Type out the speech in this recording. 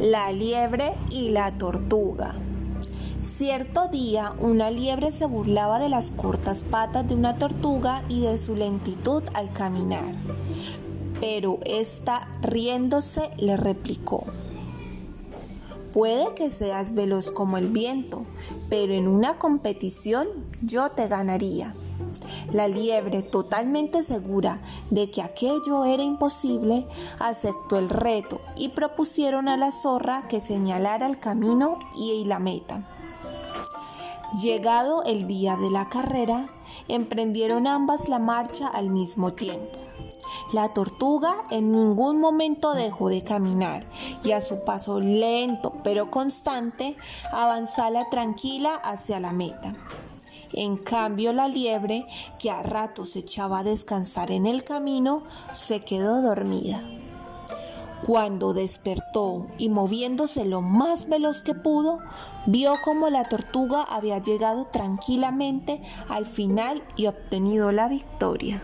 La liebre y la tortuga. Cierto día una liebre se burlaba de las cortas patas de una tortuga y de su lentitud al caminar. Pero ésta, riéndose, le replicó. Puede que seas veloz como el viento, pero en una competición yo te ganaría. La liebre, totalmente segura de que aquello era imposible, aceptó el reto y propusieron a la zorra que señalara el camino y la meta. Llegado el día de la carrera, emprendieron ambas la marcha al mismo tiempo. La tortuga en ningún momento dejó de caminar y a su paso lento pero constante avanzaba tranquila hacia la meta. En cambio, la liebre, que a ratos echaba a descansar en el camino, se quedó dormida. Cuando despertó y moviéndose lo más veloz que pudo, vio como la tortuga había llegado tranquilamente al final y obtenido la victoria.